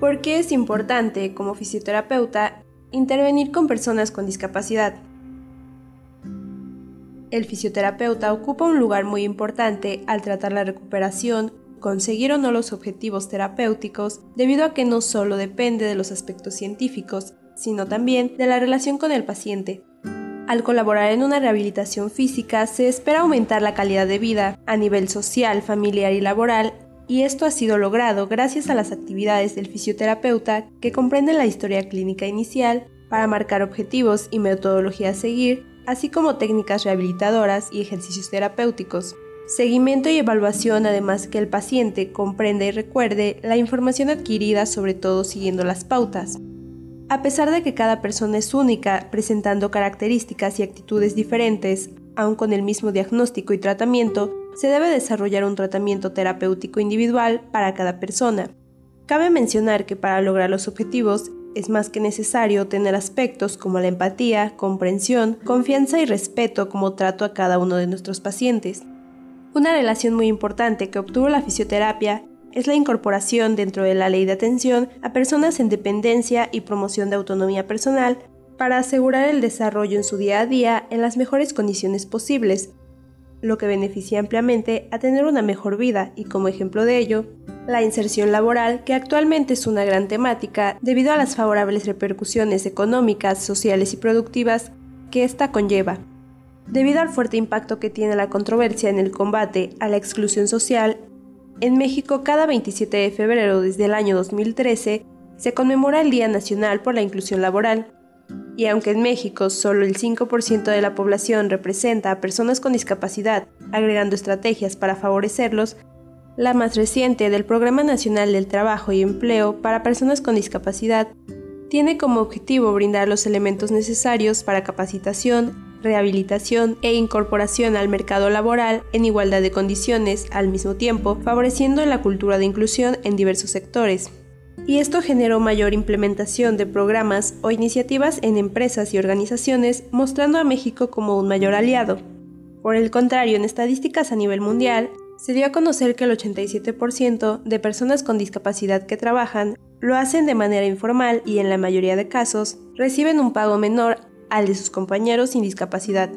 ¿Por qué es importante, como fisioterapeuta, intervenir con personas con discapacidad? El fisioterapeuta ocupa un lugar muy importante al tratar la recuperación, conseguir o no los objetivos terapéuticos, debido a que no solo depende de los aspectos científicos, sino también de la relación con el paciente. Al colaborar en una rehabilitación física se espera aumentar la calidad de vida a nivel social, familiar y laboral, y esto ha sido logrado gracias a las actividades del fisioterapeuta que comprenden la historia clínica inicial para marcar objetivos y metodología a seguir, así como técnicas rehabilitadoras y ejercicios terapéuticos. Seguimiento y evaluación además que el paciente comprenda y recuerde la información adquirida sobre todo siguiendo las pautas. A pesar de que cada persona es única, presentando características y actitudes diferentes, aun con el mismo diagnóstico y tratamiento, se debe desarrollar un tratamiento terapéutico individual para cada persona. Cabe mencionar que para lograr los objetivos es más que necesario tener aspectos como la empatía, comprensión, confianza y respeto como trato a cada uno de nuestros pacientes. Una relación muy importante que obtuvo la fisioterapia es la incorporación dentro de la ley de atención a personas en dependencia y promoción de autonomía personal para asegurar el desarrollo en su día a día en las mejores condiciones posibles, lo que beneficia ampliamente a tener una mejor vida y como ejemplo de ello, la inserción laboral, que actualmente es una gran temática debido a las favorables repercusiones económicas, sociales y productivas que ésta conlleva. Debido al fuerte impacto que tiene la controversia en el combate a la exclusión social en México, cada 27 de febrero desde el año 2013 se conmemora el Día Nacional por la Inclusión Laboral. Y aunque en México solo el 5% de la población representa a personas con discapacidad, agregando estrategias para favorecerlos, la más reciente del Programa Nacional del Trabajo y Empleo para Personas con Discapacidad tiene como objetivo brindar los elementos necesarios para capacitación, rehabilitación e incorporación al mercado laboral en igualdad de condiciones al mismo tiempo, favoreciendo la cultura de inclusión en diversos sectores. Y esto generó mayor implementación de programas o iniciativas en empresas y organizaciones, mostrando a México como un mayor aliado. Por el contrario, en estadísticas a nivel mundial, se dio a conocer que el 87% de personas con discapacidad que trabajan lo hacen de manera informal y en la mayoría de casos reciben un pago menor al de sus compañeros sin discapacidad.